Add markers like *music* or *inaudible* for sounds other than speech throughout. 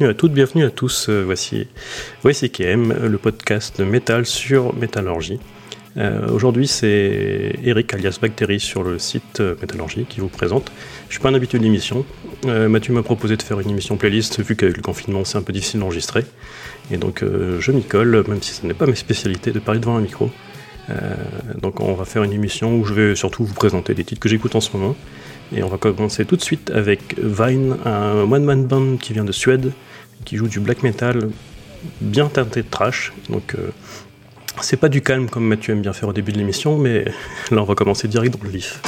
Bienvenue à toutes, bienvenue à tous. Euh, voici, voici KM, le podcast métal sur métallurgie. Euh, Aujourd'hui, c'est Eric alias Bactéry sur le site euh, Métallurgie qui vous présente. Je suis pas un habitué de l'émission. Mathieu m'a proposé de faire une émission playlist vu qu'avec le confinement, c'est un peu difficile d'enregistrer. Et donc, je m'y colle, même si ce n'est pas ma spécialité de parler devant un micro. Donc, on va faire une émission où je vais surtout vous présenter des titres que j'écoute en ce moment. Et on va commencer tout de suite avec Vine, un one-man band qui vient de Suède, qui joue du black metal bien teinté de trash. Donc, euh, c'est pas du calme comme Mathieu aime bien faire au début de l'émission, mais *laughs* là on va commencer direct dans le vif.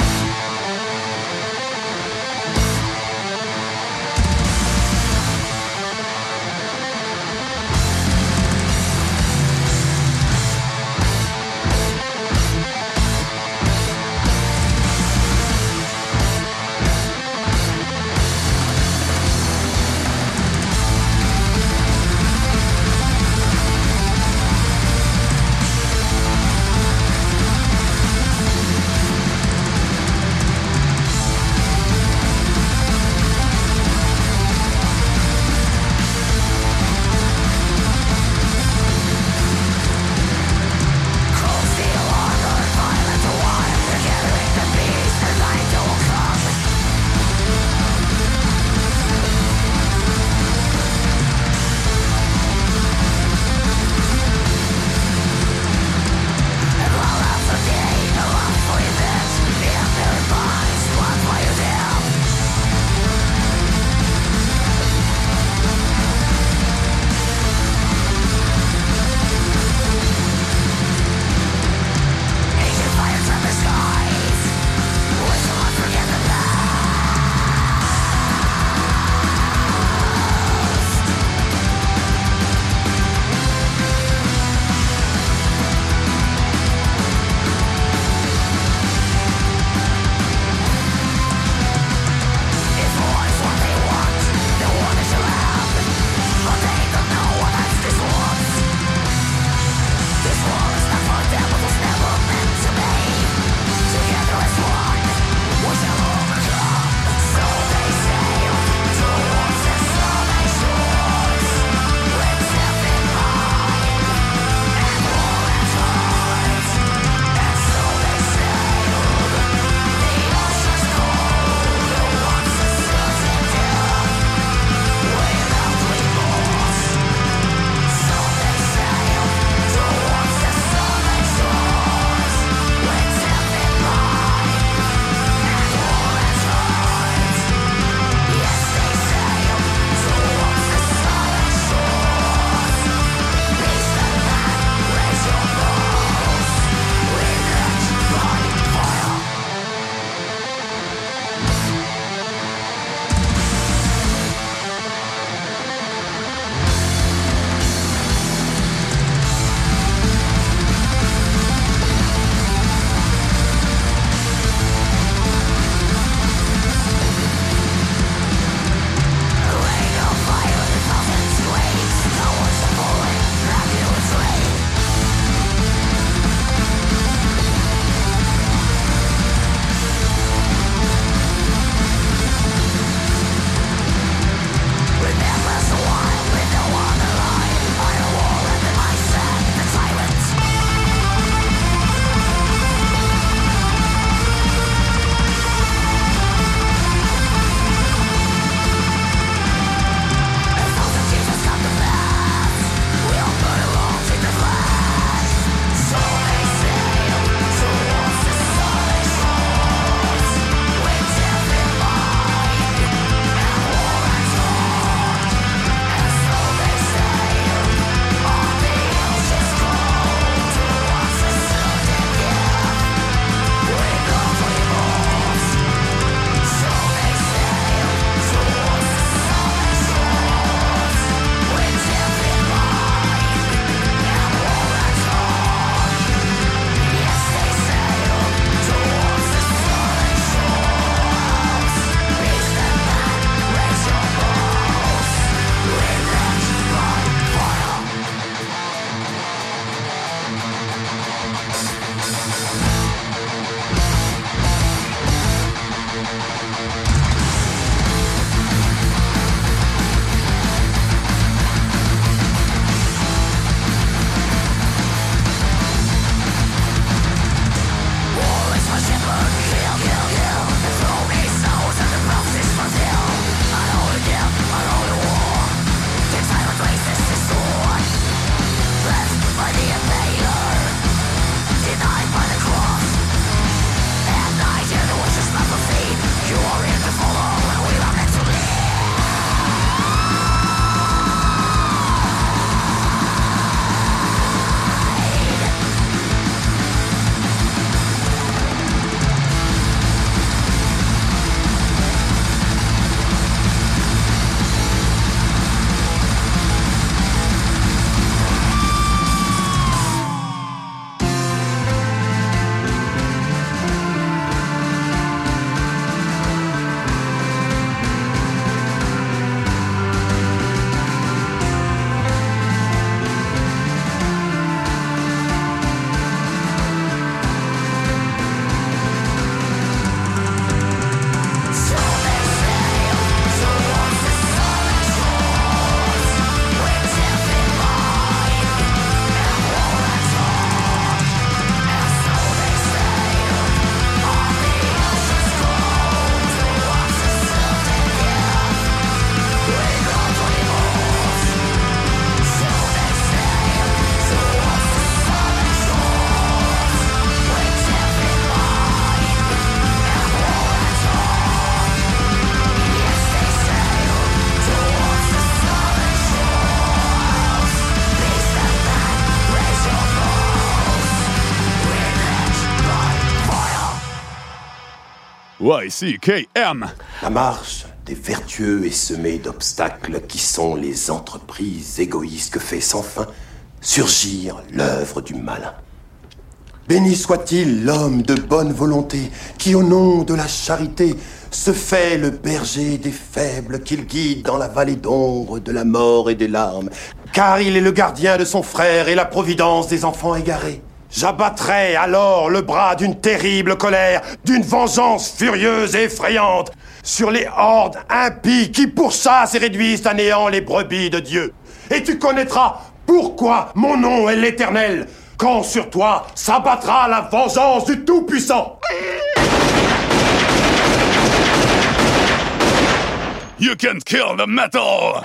La marche des vertueux est semée d'obstacles qui sont les entreprises égoïstes que fait sans fin surgir l'œuvre du malin. Béni soit-il l'homme de bonne volonté qui, au nom de la charité, se fait le berger des faibles qu'il guide dans la vallée d'ombre de la mort et des larmes, car il est le gardien de son frère et la providence des enfants égarés. J'abattrai alors le bras d'une terrible colère, d'une vengeance furieuse et effrayante, sur les hordes impies qui pourchassent et réduisent à néant les brebis de Dieu. Et tu connaîtras pourquoi mon nom est l'Éternel, quand sur toi s'abattra la vengeance du Tout-Puissant. You can kill the metal!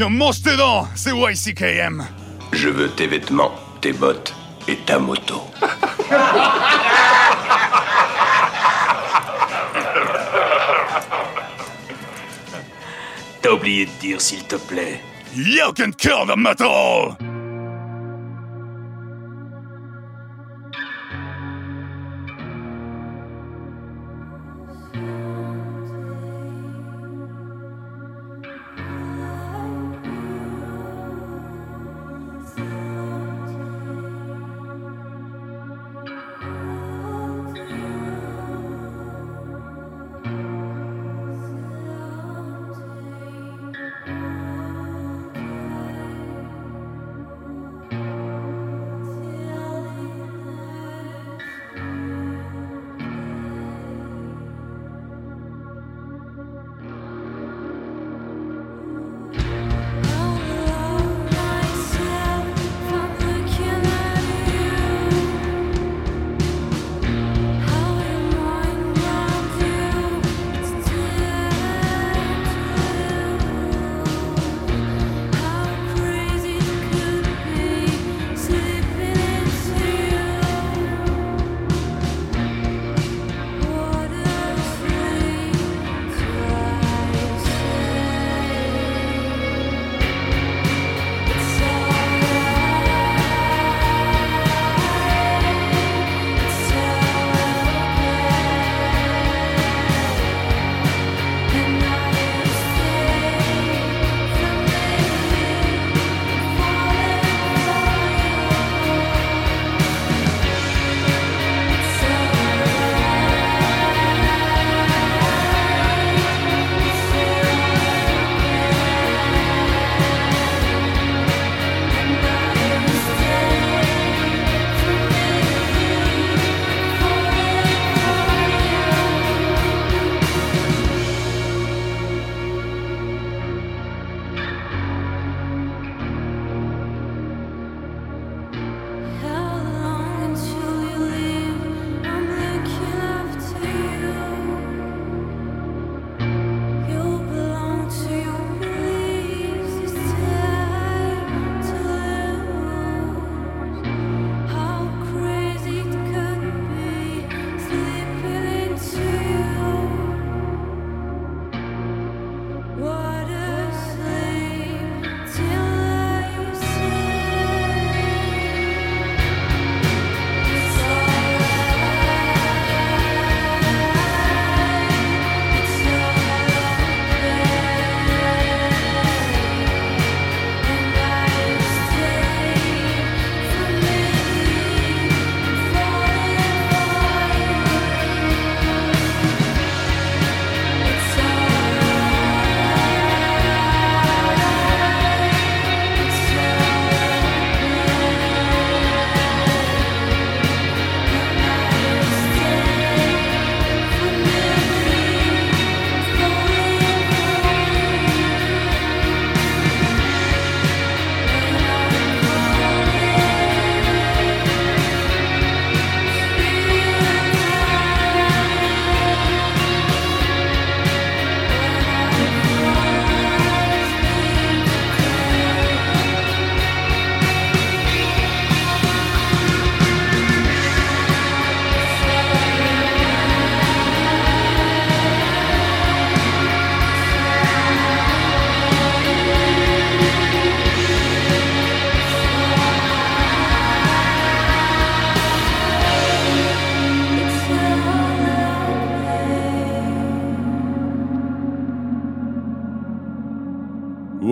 Tiens, mange tes dents, c'est YCKM. Je veux tes vêtements, tes bottes et ta moto. T'as oublié de dire s'il te plaît. You can kill the metal!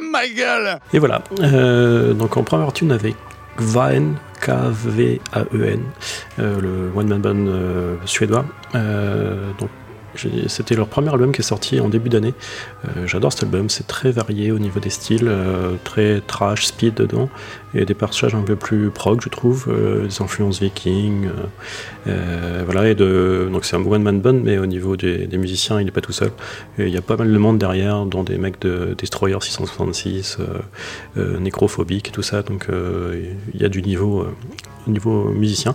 Ma gueule! Et voilà. Euh, donc en première partie, on avait Kvaen, euh, le one man band euh, suédois. C'était leur premier album qui est sorti en début d'année. Euh, j'adore cet album, c'est très varié au niveau des styles, euh, très trash, speed dedans, et des passages un peu plus prog, je trouve, euh, des influences vikings. voilà, donc c'est un one man band, mais au niveau des, musiciens, il n'est pas tout seul. il y a pas mal de monde derrière, dont des mecs de Destroyer 666, Nécrophobique tout ça, donc il y a du niveau, au niveau musicien.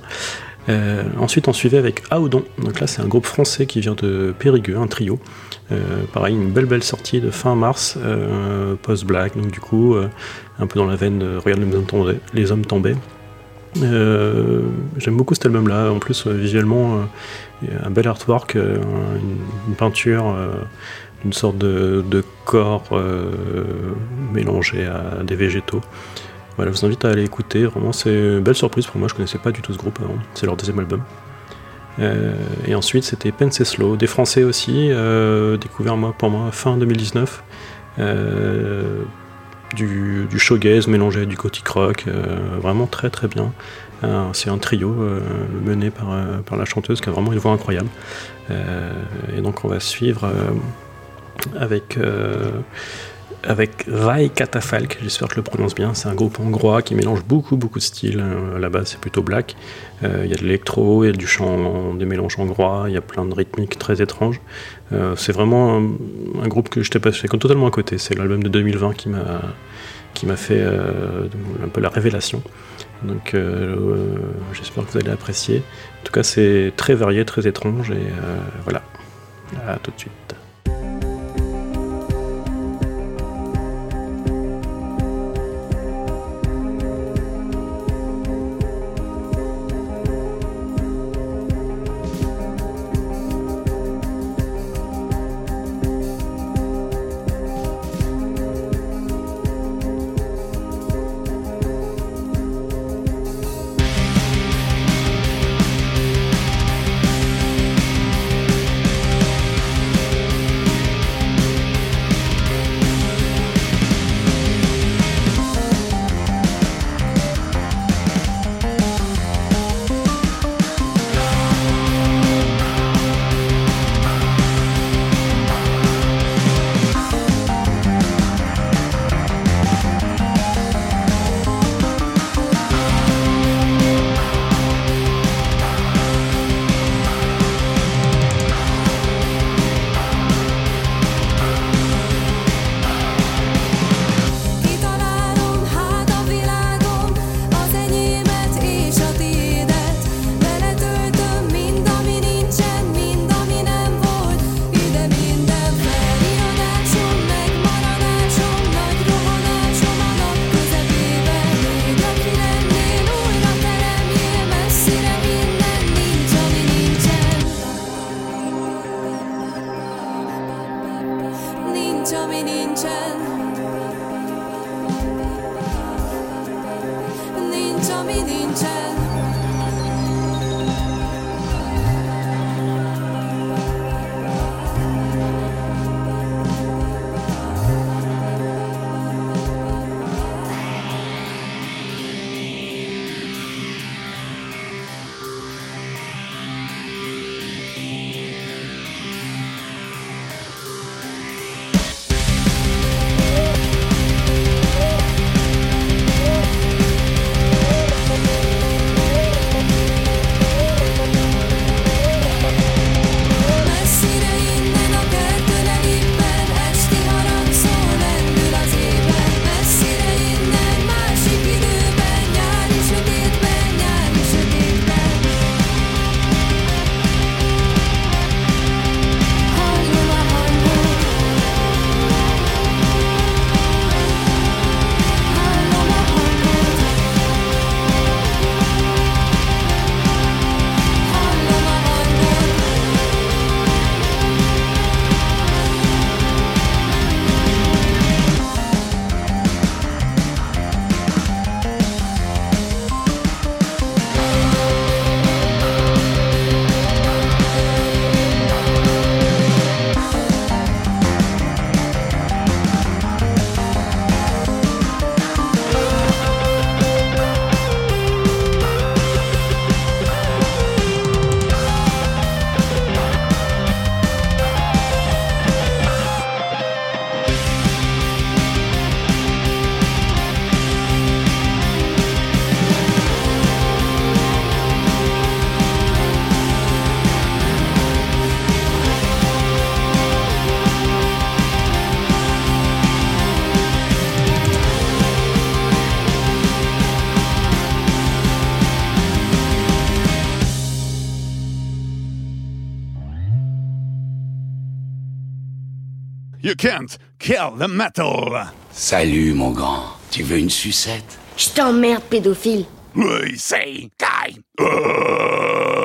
Euh, ensuite, on suivait avec Audon. Donc là, c'est un groupe français qui vient de Périgueux, un trio. Euh, pareil, une belle belle sortie de fin mars, euh, post-black. Donc du coup, un peu dans la veine de Regarde les hommes tombaient. Les hommes. J'aime beaucoup cet album-là. En plus, visuellement, un bel artwork, une, peinture, une sorte de corps mélangé à des végétaux. Voilà, je vous invite à aller écouter. Vraiment, c'est une belle surprise pour moi. Je connaissais pas du tout ce groupe avant. C'est leur deuxième album. Euh, et ensuite, c'était Slow, des Français aussi, euh, découvert moi, pour moi fin 2019. Euh, du, du showgaze mélangé du gothic rock, vraiment très très bien. c'est un trio mené par, par la chanteuse qui a vraiment une voix incroyable. et donc on va suivre avec avec Vai Katafalk, j'espère que je le prononce bien. C'est un groupe hongrois qui mélange beaucoup, beaucoup de styles. Euh, là-bas, c'est plutôt black. Euh, il y a de l'électro, il y a du chant, des mélanges hongrois, il y a plein de rythmiques très étranges. Euh, c'est vraiment un, groupe que je t'ai passé totalement à côté. C'est l'album de 2020 qui m'a qui m'a fait un peu la révélation. Donc j'espère que vous allez apprécier. En tout cas, c'est très varié, très étrange et voilà. À tout de suite. You can't kill the metal. Salut, mon grand. Tu veux une sucette? Je t'emmerde, pédophile. Oui, c'est Kai. Euh...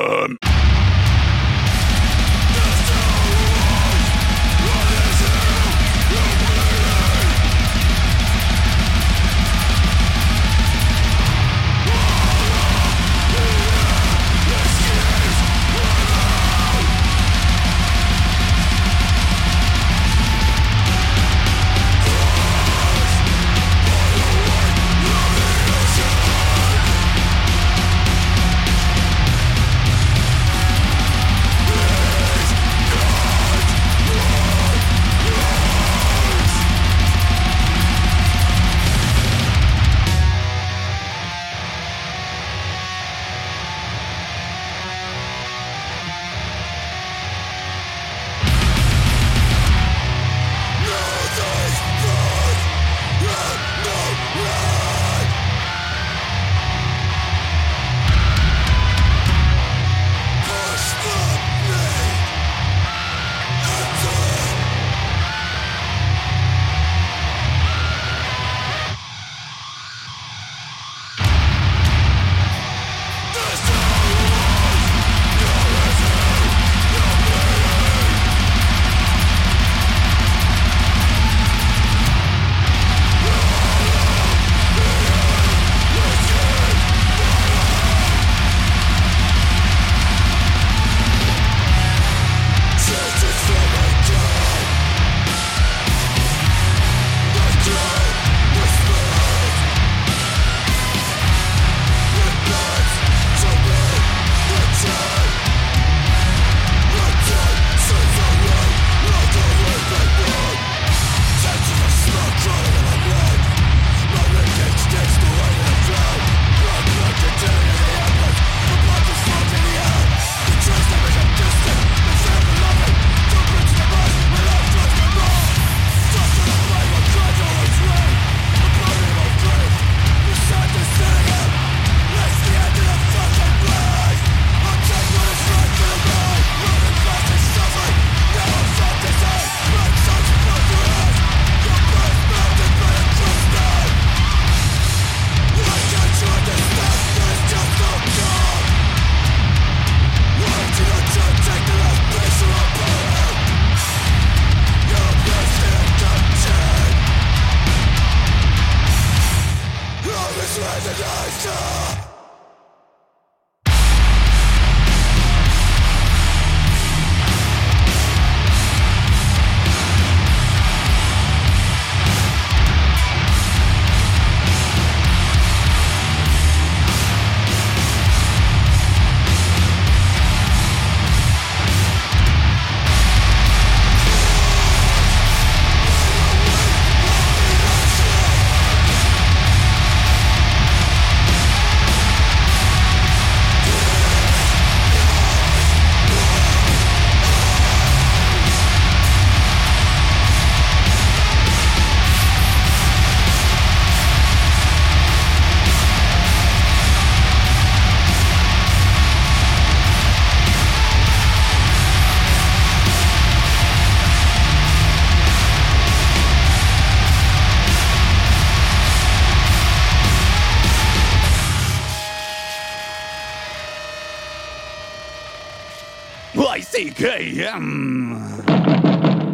YCKM.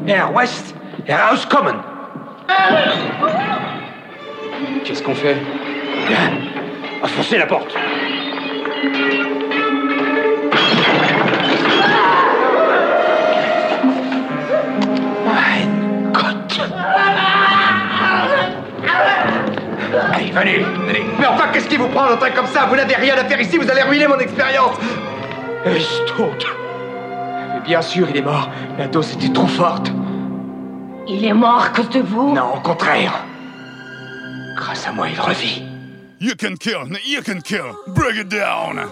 Air West, Air House Common. Qu'est-ce qu'on fait? Bien, on va forcer la porte. Mein Gott. Allez, venez, venez. Mais enfin, qu'est-ce qui vous prend d'entrer comme ça? Vous n'avez rien à faire ici, vous allez ruiner mon expérience Estot. Bien sûr, il est mort. La dose était trop forte. Il est mort à cause de vous? Non, au contraire. Grâce à moi, il revit. You can kill, you can kill. Break it down.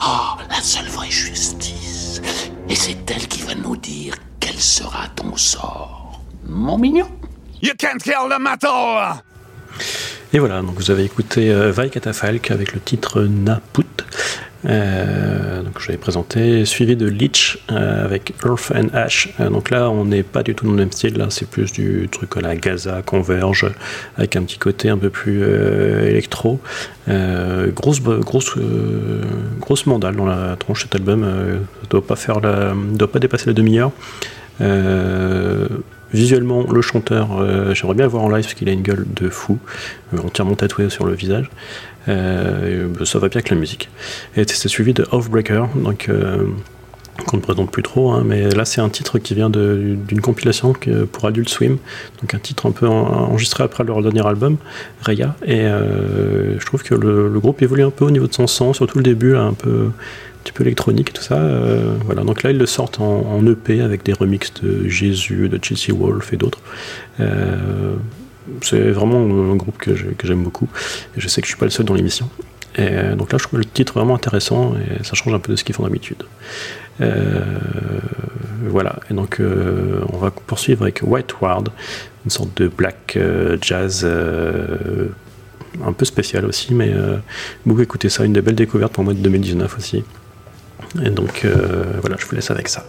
Ah, la seule vraie justice. Et c'est elle qui va nous dire quel sera ton sort. Mon mignon. You can't kill the metal! Et voilà, donc vous avez écouté euh, Vai Catafalque avec le titre Naput. Euh, donc je l'avais présenté, suivi de Leech euh, avec Earth and Ash. Euh, donc là, on n'est pas du tout dans le même style. Là, c'est plus du truc à la Gaza, Converge, avec un petit côté un peu plus électro. Grosse, grosse, grosse mandale dans la tronche cet album. Ça doit pas faire la, doit pas dépasser la demi-heure. Visuellement, le chanteur, euh, j'aimerais bien le voir en live parce qu'il a une gueule de fou, euh, entièrement tatoué sur le visage. Euh, ça va bien avec la musique. Et c'est suivi de Offbreaker, donc qu'on ne présente plus trop, hein, mais là c'est un titre qui vient d'une compilation pour Adult Swim, donc un titre un peu en- enregistré après leur dernier album, Raya. Et je trouve que le, groupe évolue un peu au niveau de son son, surtout le début, là, un peu petit peu électronique et tout ça. euh, voilà, donc là ils le sortent en, EP avec des remixes de Jésus, de Chelsea Wolf et d'autres. Euh, c'est vraiment un groupe que j'aime beaucoup. Je sais que je suis pas le seul dans l'émission. Euh, donc là, je trouve le titre vraiment intéressant et ça change un peu de ce qu'ils font d'habitude. Voilà, et donc on va poursuivre avec White Ward, une sorte de black jazz un peu spécial aussi, mais beaucoup écouté ça, une des belles découvertes pour moi de 2019 aussi. Et donc euh, voilà, je vous laisse avec ça.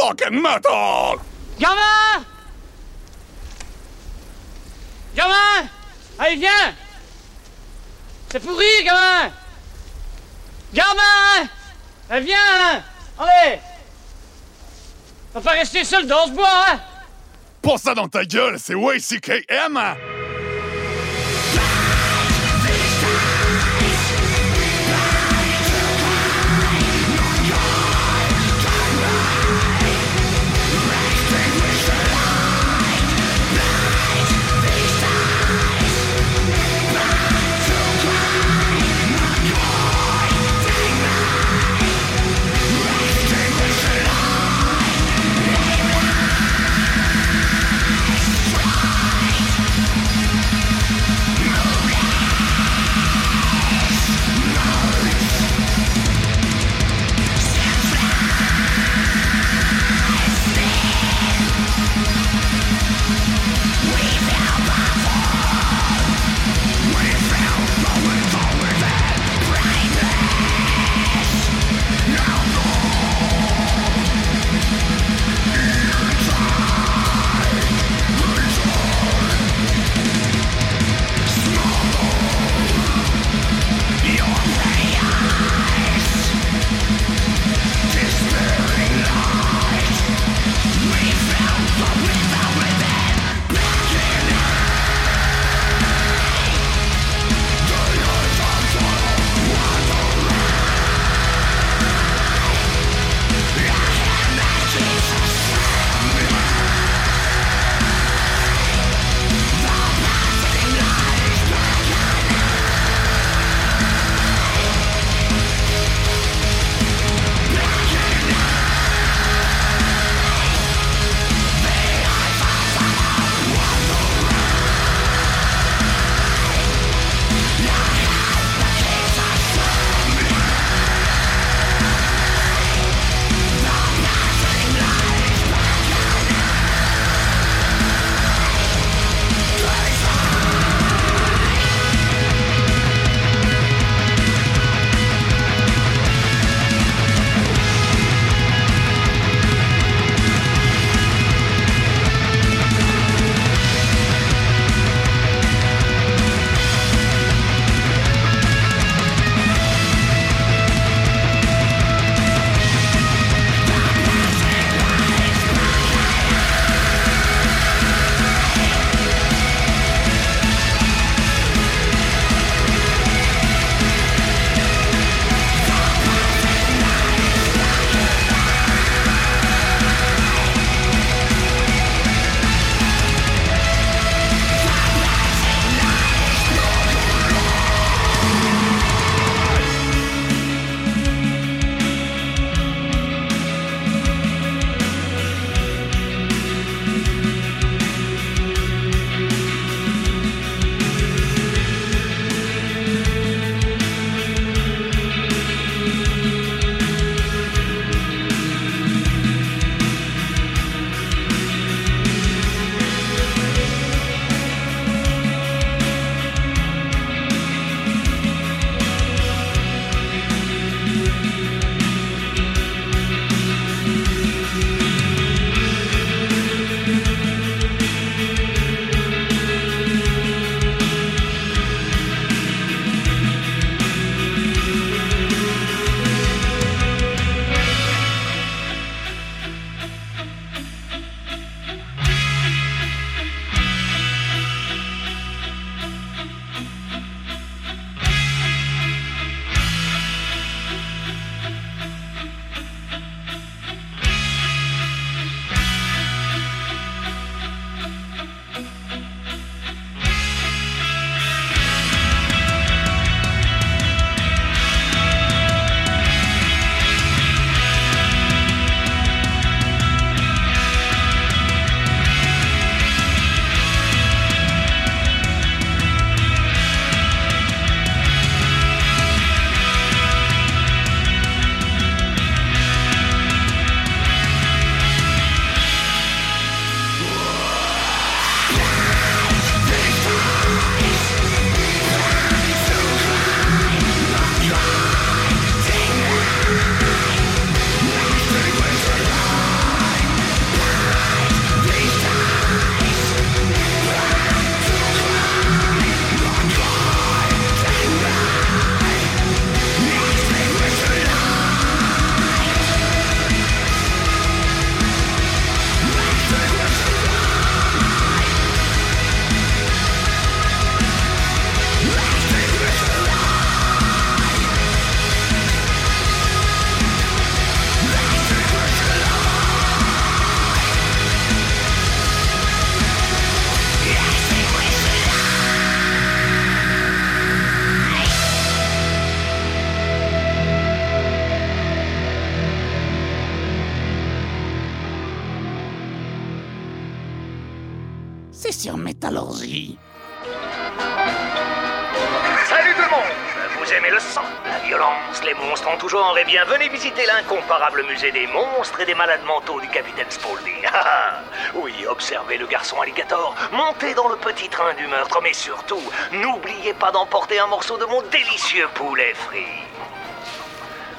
Fucking metal! Gamin Gamin Allez, viens! C'est pourri, gamin Gamin Allez, viens! Allez! Va pas rester seul dans ce bois, hein! Pour ça dans ta gueule, c'est WCKM! L'incomparable musée des monstres et des malades mentaux du capitaine Spaulding. *laughs* Ah, oui, observez le garçon alligator, montez dans le petit train du meurtre, mais surtout, n'oubliez pas d'emporter un morceau de mon délicieux poulet frit.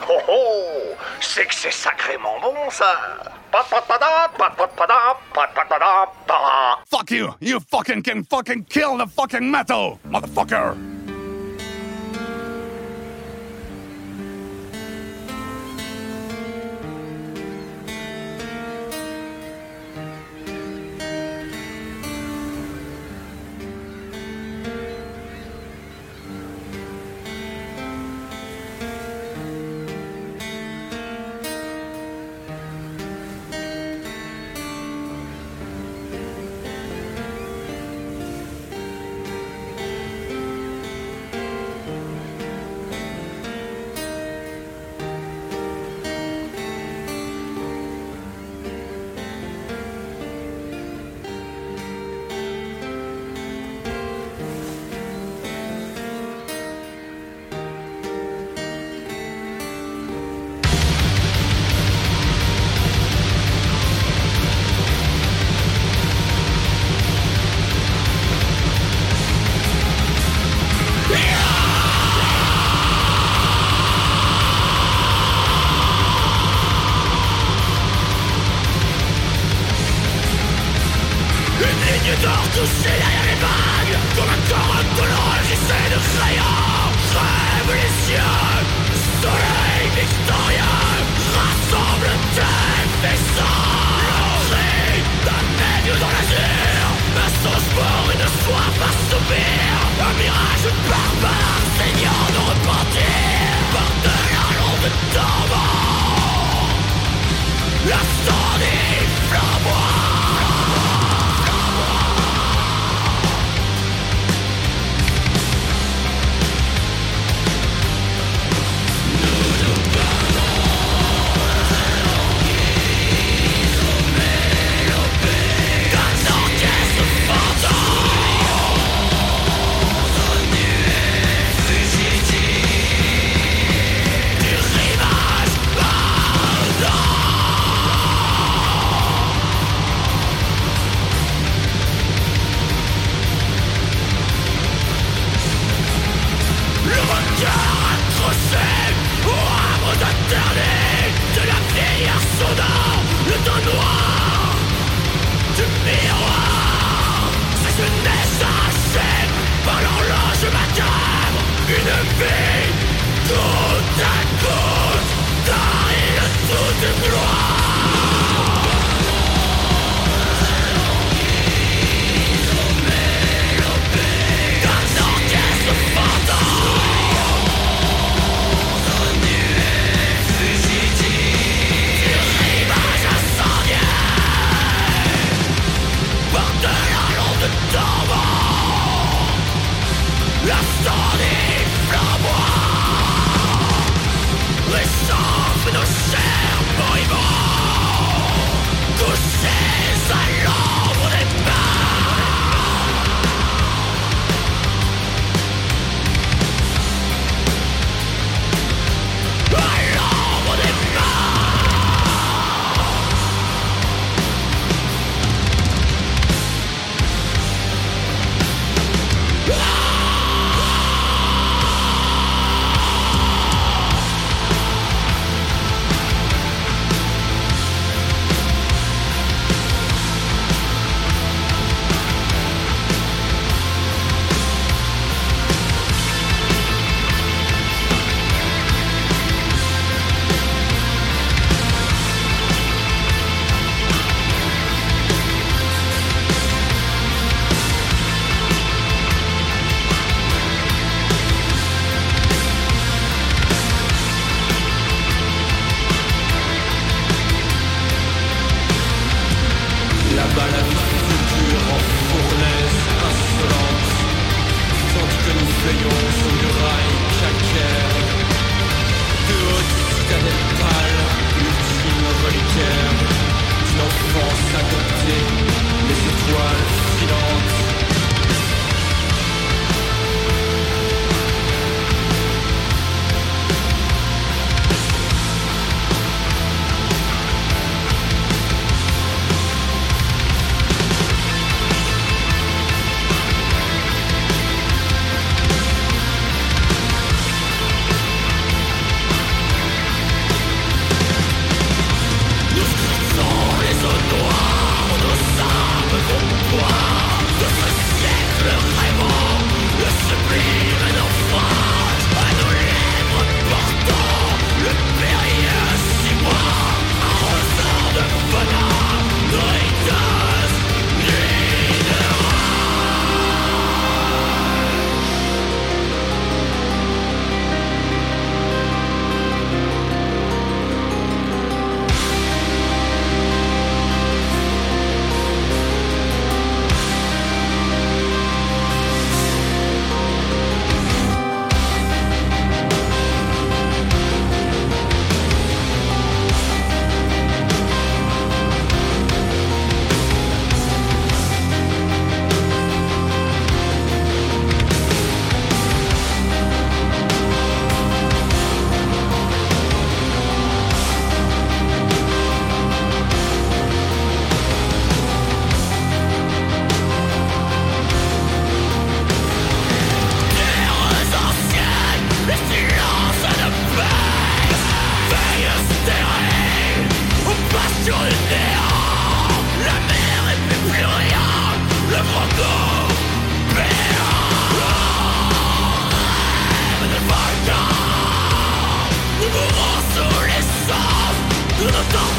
Oh oh C'est que c'est sacrément bon ça Fuck you! You fucking can fucking kill the fucking metal, motherfucker!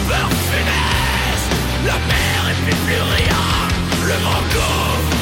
peur funeste, la mer est plus rien, le vent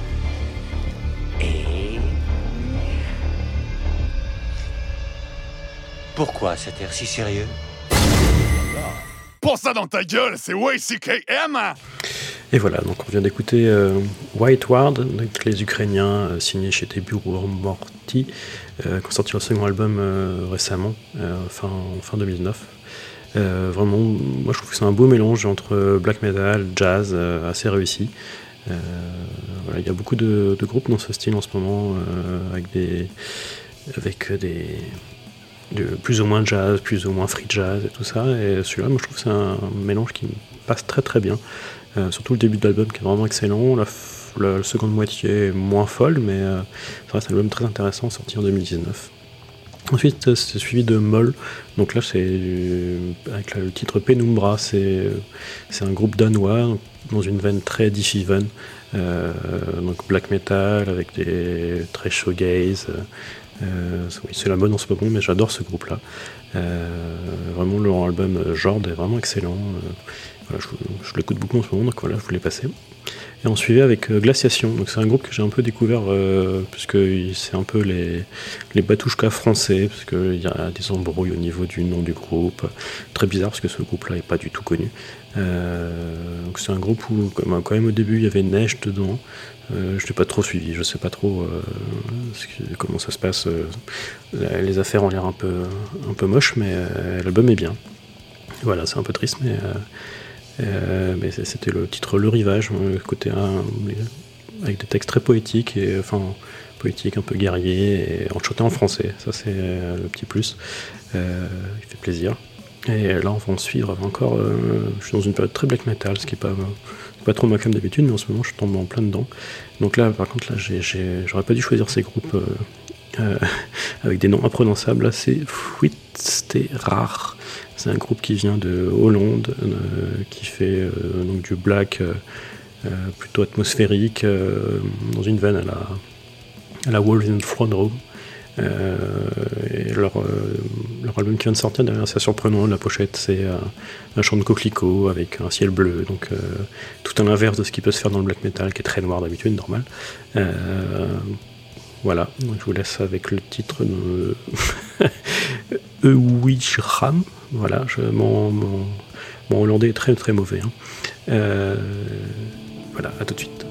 Pourquoi cet air si sérieux Pour ça dans ta gueule, c'est YCKM Et voilà, donc on vient d'écouter euh, White Ward, donc les Ukrainiens, euh, signés chez Tebur Morty, euh, qui ont sorti leur second album euh, récemment, euh, fin, fin 2009. Euh, vraiment, moi je trouve que c'est un beau mélange entre black metal, jazz, euh, assez réussi. Euh, voilà, il y a beaucoup de, de, groupes dans ce style en ce moment, avec des, avec des, plus ou moins jazz, plus ou moins free jazz et tout ça. Et celui-là, moi je trouve que c'est un mélange qui passe très très bien. surtout le début de l'album qui est vraiment excellent. La, seconde moitié est moins folle, mais ça reste un album très intéressant sorti en 2019. Ensuite, c'est suivi de Moll. Donc là, c'est avec le titre Penumbra. C'est un groupe danois dans une veine très diffy euh, donc black metal avec des très showgaze. Euh, c'est la mode en ce moment, mais j'adore ce groupe-là. Euh, vraiment, leur album Jord est vraiment excellent. je, l'écoute beaucoup en ce moment, donc voilà, je voulais passer. Et on suivait avec euh, Glaciation. Donc c'est un groupe que j'ai un peu découvert euh, puisque c'est un peu les, les Batouchkas français, parce qu'il y a des embrouilles au niveau du nom du groupe. Très bizarre parce que ce groupe-là n'est pas du tout connu. Euh, donc c'est un groupe où quand même au début il y avait neige dedans. Euh, je n'ai pas trop suivi, je sais pas trop comment ça se passe. les affaires ont l'air un peu, un peu moches, mais l'album est bien. Voilà, c'est un peu triste, mais euh, c'était le titre Le Rivage, euh, côté 1, avec des textes très poétiques, et, enfin poétiques, un peu guerriers, et enchantés en français. Ça, c'est euh, le petit plus. il fait plaisir. Et là, on va en suivre encore. je suis dans une période très black metal, ce qui n'est pas, pas trop ma cam d'habitude, mais en ce moment, je tombe en plein dedans. Donc là, par contre, là, j'aurais pas dû choisir ces groupes avec des noms imprononçables. Là, c'est rare c'est un groupe qui vient de Hollande, euh, qui fait euh, donc du black euh, plutôt atmosphérique, dans une veine à la, à la Wolves in Front Row. Et leur, album qui vient de sortir derrière c'est surprenant la pochette c'est un champ de coquelicot avec un ciel bleu donc tout à l'inverse de ce qui peut se faire dans le black metal qui est très noir d'habitude normal voilà donc je vous laisse avec le titre de *laughs* Ram voilà, je, mon, mon, hollandais est très très mauvais. Hein. Euh, voilà, à tout de suite.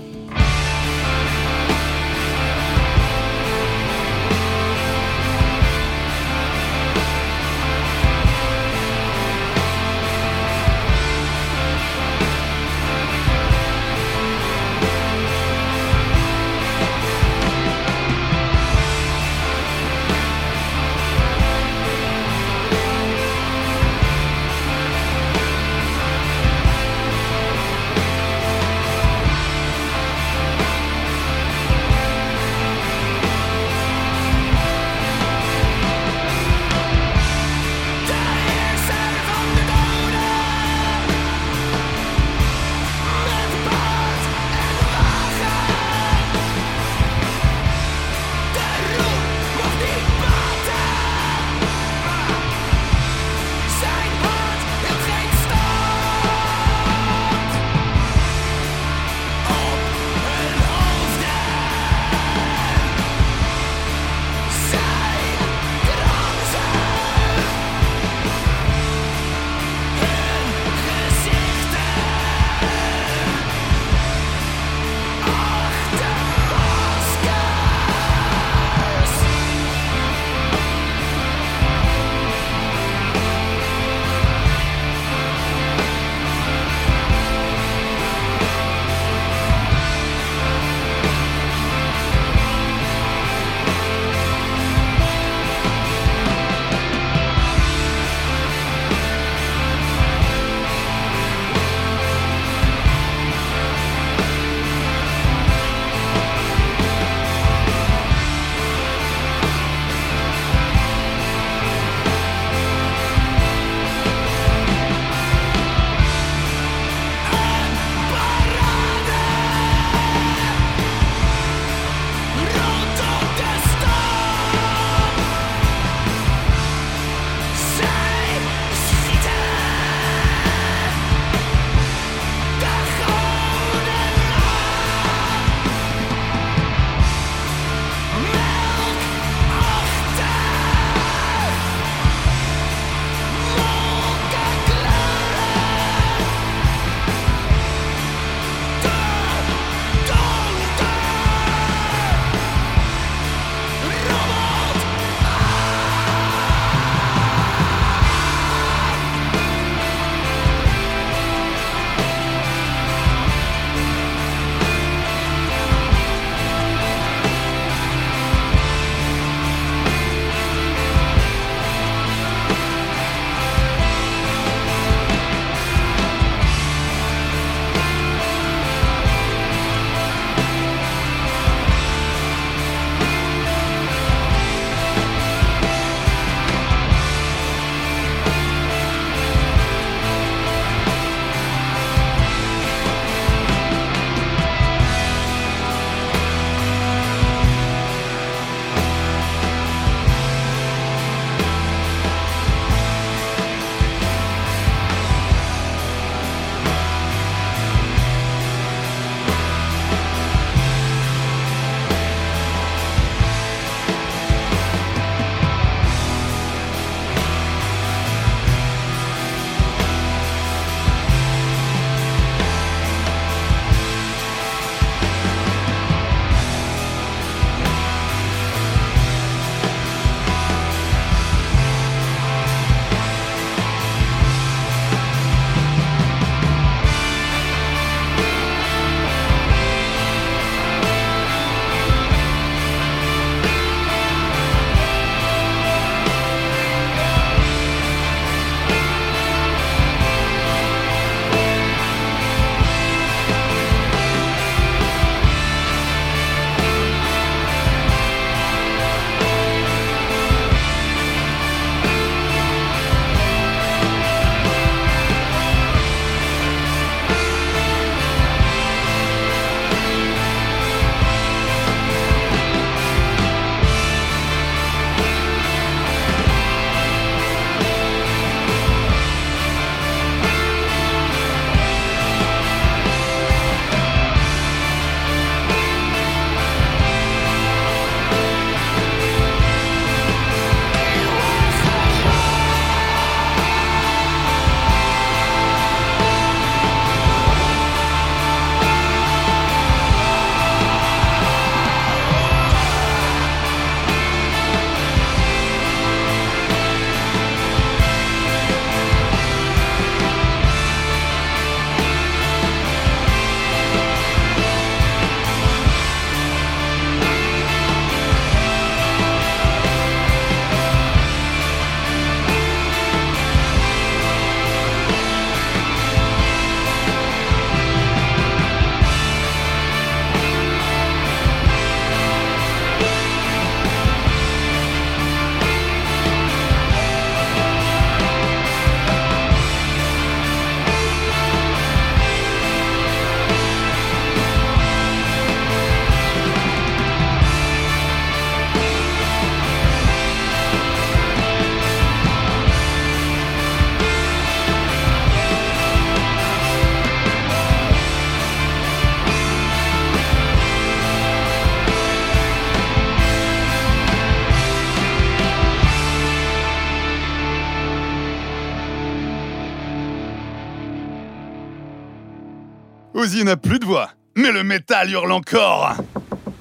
N'a plus de voix, mais le métal hurle encore.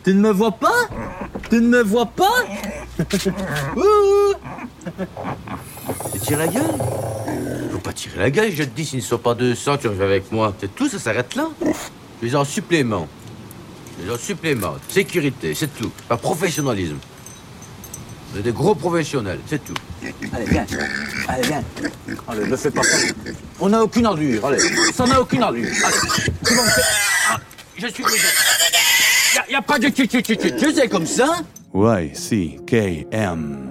Tu ne me vois pas? Tu ne me vois pas? Ouh *laughs* Tu tires la gueule? Faut pas tirer la gueule, je te dis, s'il ne sont pas 200, tu reviens avec moi. C'est tout, ça s'arrête là. Les en supplément. Les en supplément. Sécurité, c'est tout. Pas professionnalisme. Vous êtes des gros professionnels, c'est tout. Allez, viens. Allez, viens. Allez, ne fais pas ça. On n'a aucune ordure, allez. Ça n'a aucune ordure. Allez. Bon, c'est- Ah, je suis désolé. Y a, y a pas de tu tu tu tu tu c'est comme ça Y-C-K-M.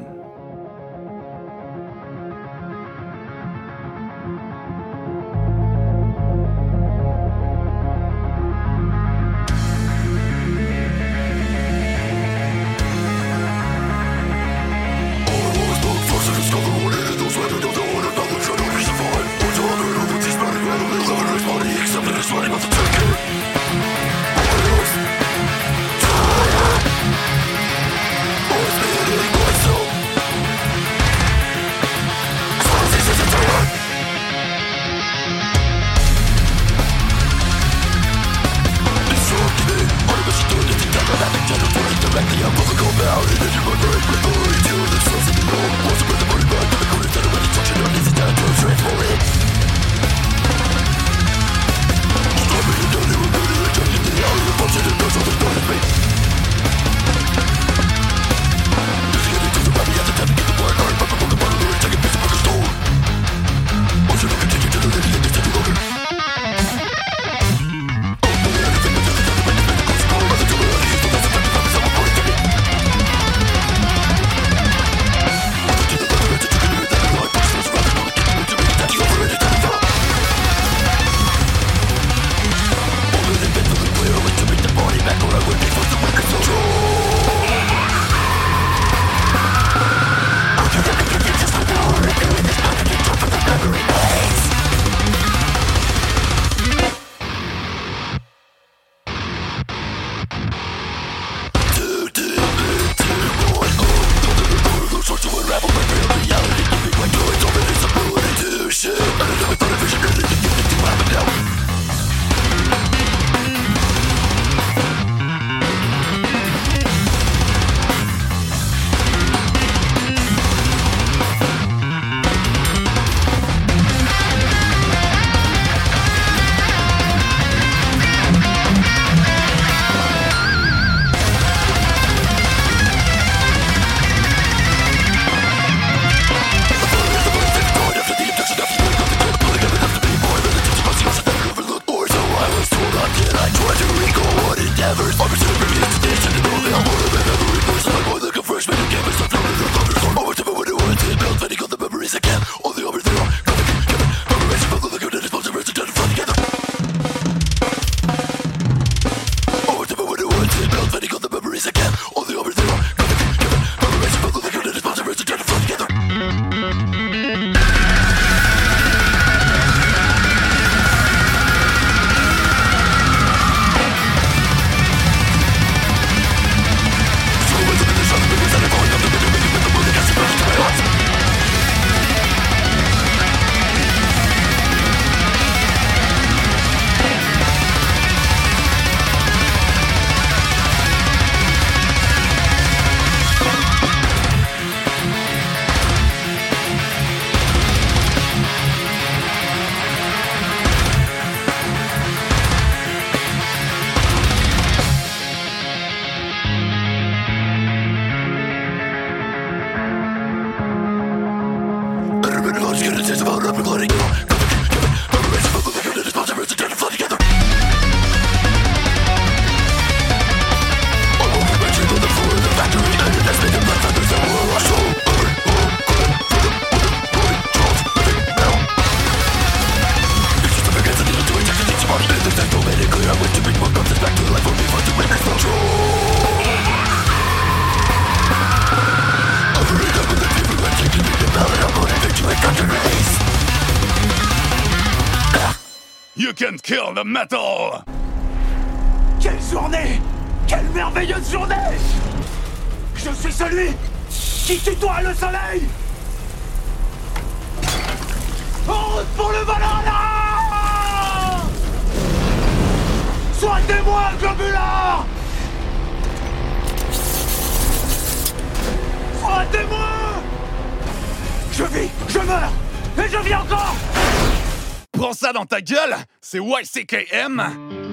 Kill the metal! Quelle journée! Quelle merveilleuse journée! Je suis celui qui tutoie le soleil! En route pour le Valhalla! Aidez-moi, globulard Aidez-moi Je vis, je meurs, et je vis encore! Prends ça dans ta gueule, c'est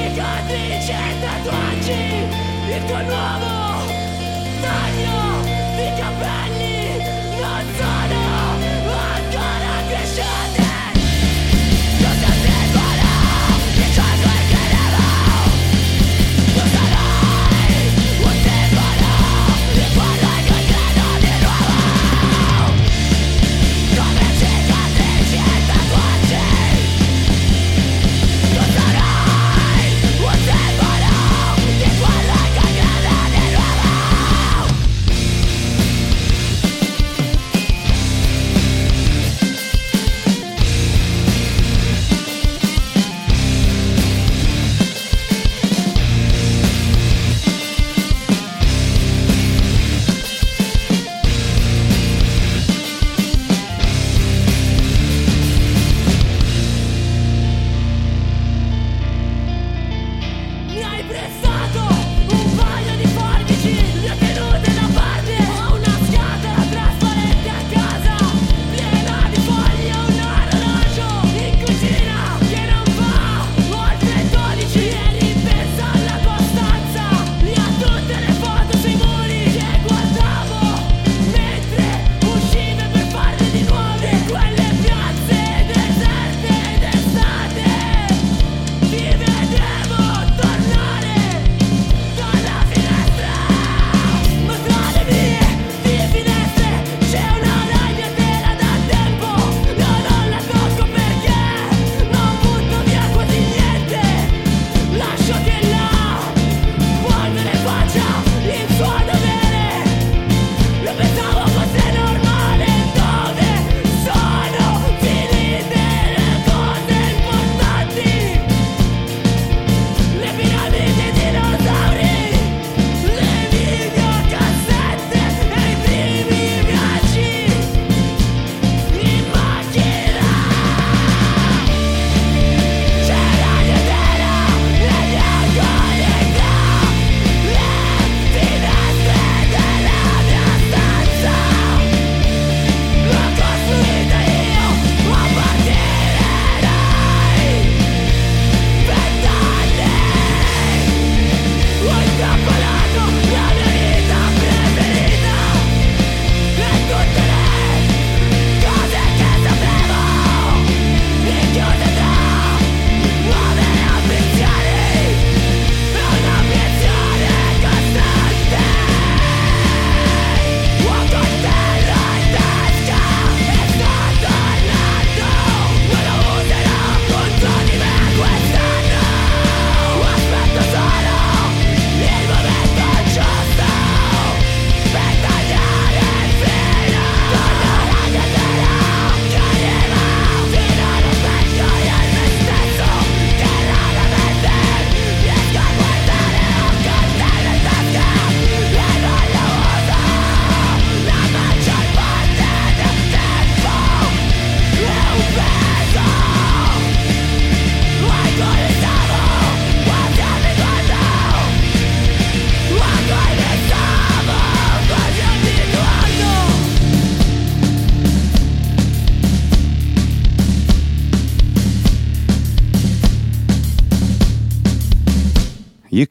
cicatrici e tatuaggi. Il tuo nuovo taglio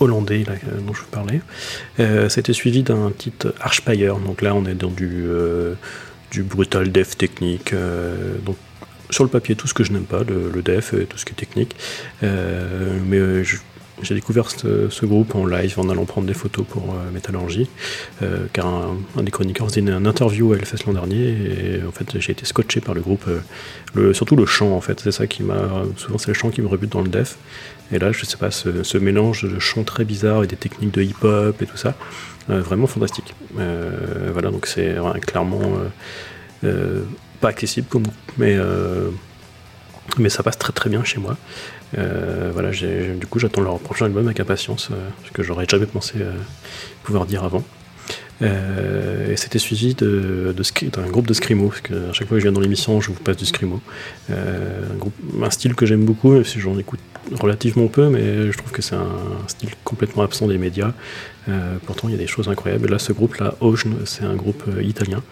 hollandais euh, dont je vous parlais. Euh, C'était suivi d'un titre Archpire, donc là on est dans du, euh, brutal death technique. euh, donc sur le papier, tout ce que je n'aime pas, le, le def et tout ce qui est technique. Mais j'ai découvert ce, groupe en live en allant prendre des photos pour euh, Métallurgie, euh, car un, un des chroniqueurs faisait une interview à Hellfest l'an dernier, et en fait j'ai été scotché par le groupe, surtout le chant en fait, c'est ça qui m'a, souvent c'est le chant qui me rebute dans le def, et là je sais pas, ce, mélange de chant très bizarre et des techniques de hip-hop et tout ça, euh, vraiment fantastique. Euh, voilà, donc c'est clairement euh, pas accessible mais mais ça passe très très bien chez moi. Voilà, du coup, j'attends leur prochain album avec impatience, ce que j'aurais jamais pensé pouvoir dire avant. Euh, et c'était suivi de, de d'un groupe de scrimo, parce que à chaque fois que je viens dans l'émission, je vous passe du scrimo. Euh, un, style que j'aime beaucoup, même si j'en écoute relativement peu, mais je trouve que c'est un style complètement absent des médias. Euh, pourtant, il y a des choses incroyables. Et là, ce groupe-là, Ocean, c'est un groupe italien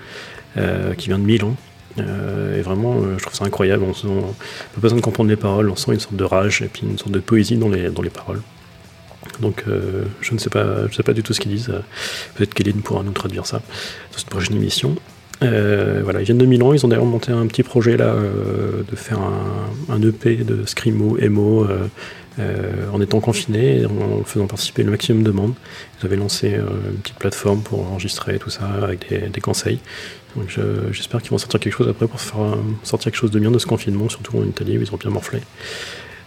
qui vient de Milan. Et vraiment, je trouve ça incroyable. On, on pas besoin de comprendre les paroles, on sent une sorte de rage et puis une sorte de poésie dans les, dans les paroles. Donc, euh, je ne sais pas, je sais pas du tout ce qu'ils disent. Euh, Peut-être qu'Eline pourra nous traduire ça dans cette prochaine émission. Euh, voilà, ils viennent de Milan, ils ont d'ailleurs monté un petit projet là de faire un, EP de scrimo, emo, en étant confinés, en faisant participer le maximum de monde. Ils avaient lancé une petite plateforme pour enregistrer tout ça avec des, conseils. J'espère qu'ils vont sortir quelque chose après pour sortir quelque chose de bien de ce confinement, surtout en Italie où ils ont bien morflé.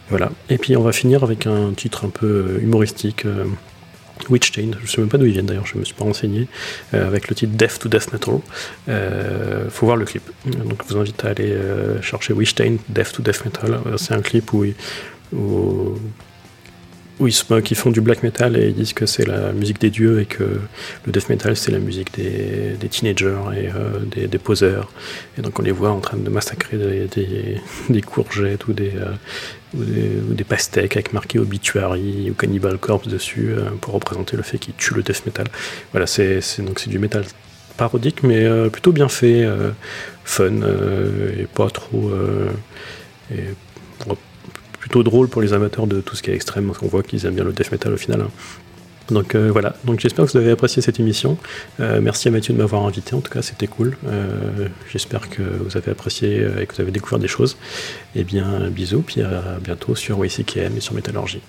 Voilà. Et puis on va finir avec un titre un peu euh, humoristique. euh, Witch Chain, je sais même pas d'où ils viennent d'ailleurs, je me suis pas renseigné, euh, avec le titre Death to Death Metal. Euh, faut voir le clip. Donc je vous invite à aller euh, chercher Witch Chain, Death to Death Metal. C'est un clip où, où ils font du black metal et ils disent que c'est la musique des dieux et que le death metal c'est la musique des, teenagers et euh, des, poseurs. Et donc on les voit en train de massacrer des, courgettes ou des, euh, ou des, pastèques avec marqué Obituary ou Cannibal Corpse dessus euh, pour représenter le fait qu'ils tuent le death metal. Voilà, c'est donc c'est du métal parodique mais plutôt bien fait, fun et pas trop. Plutôt drôle pour les amateurs de tout ce qui est extrême, qu'on voit qu'ils aiment bien le death metal au final. hein. Donc euh, voilà, donc j'espère que vous avez apprécié cette émission. Euh, merci à Mathieu de m'avoir invité, en tout cas c'était cool. Euh, j'espère que vous avez apprécié et que vous avez découvert des choses. Et bien bisous, puis à bientôt sur WCKM et sur Métallurgie.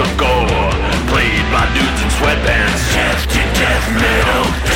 of gore. Played by dudes in sweatpants. Death to death metal.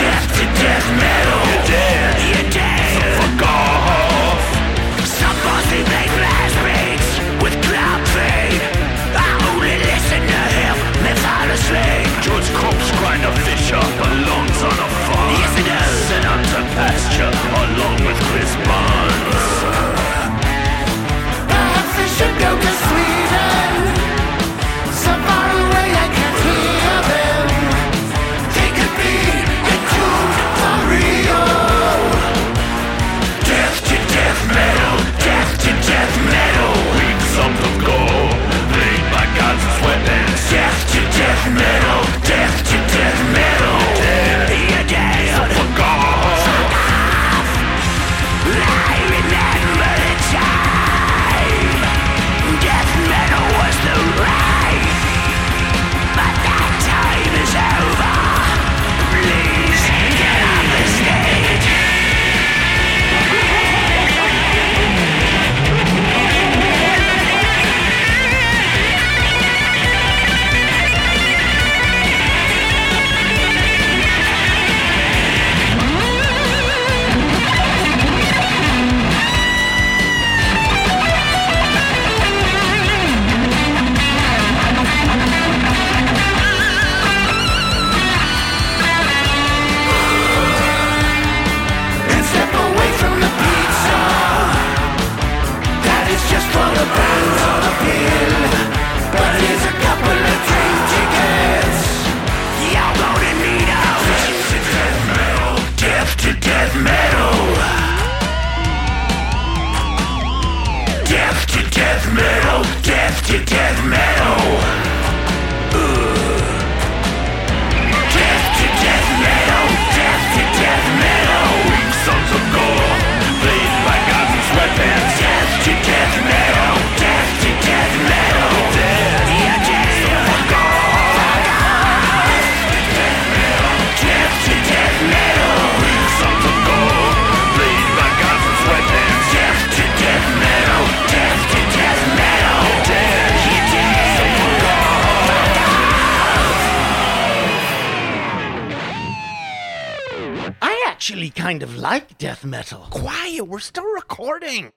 Kind of like death metal. Quiet, we're still recording.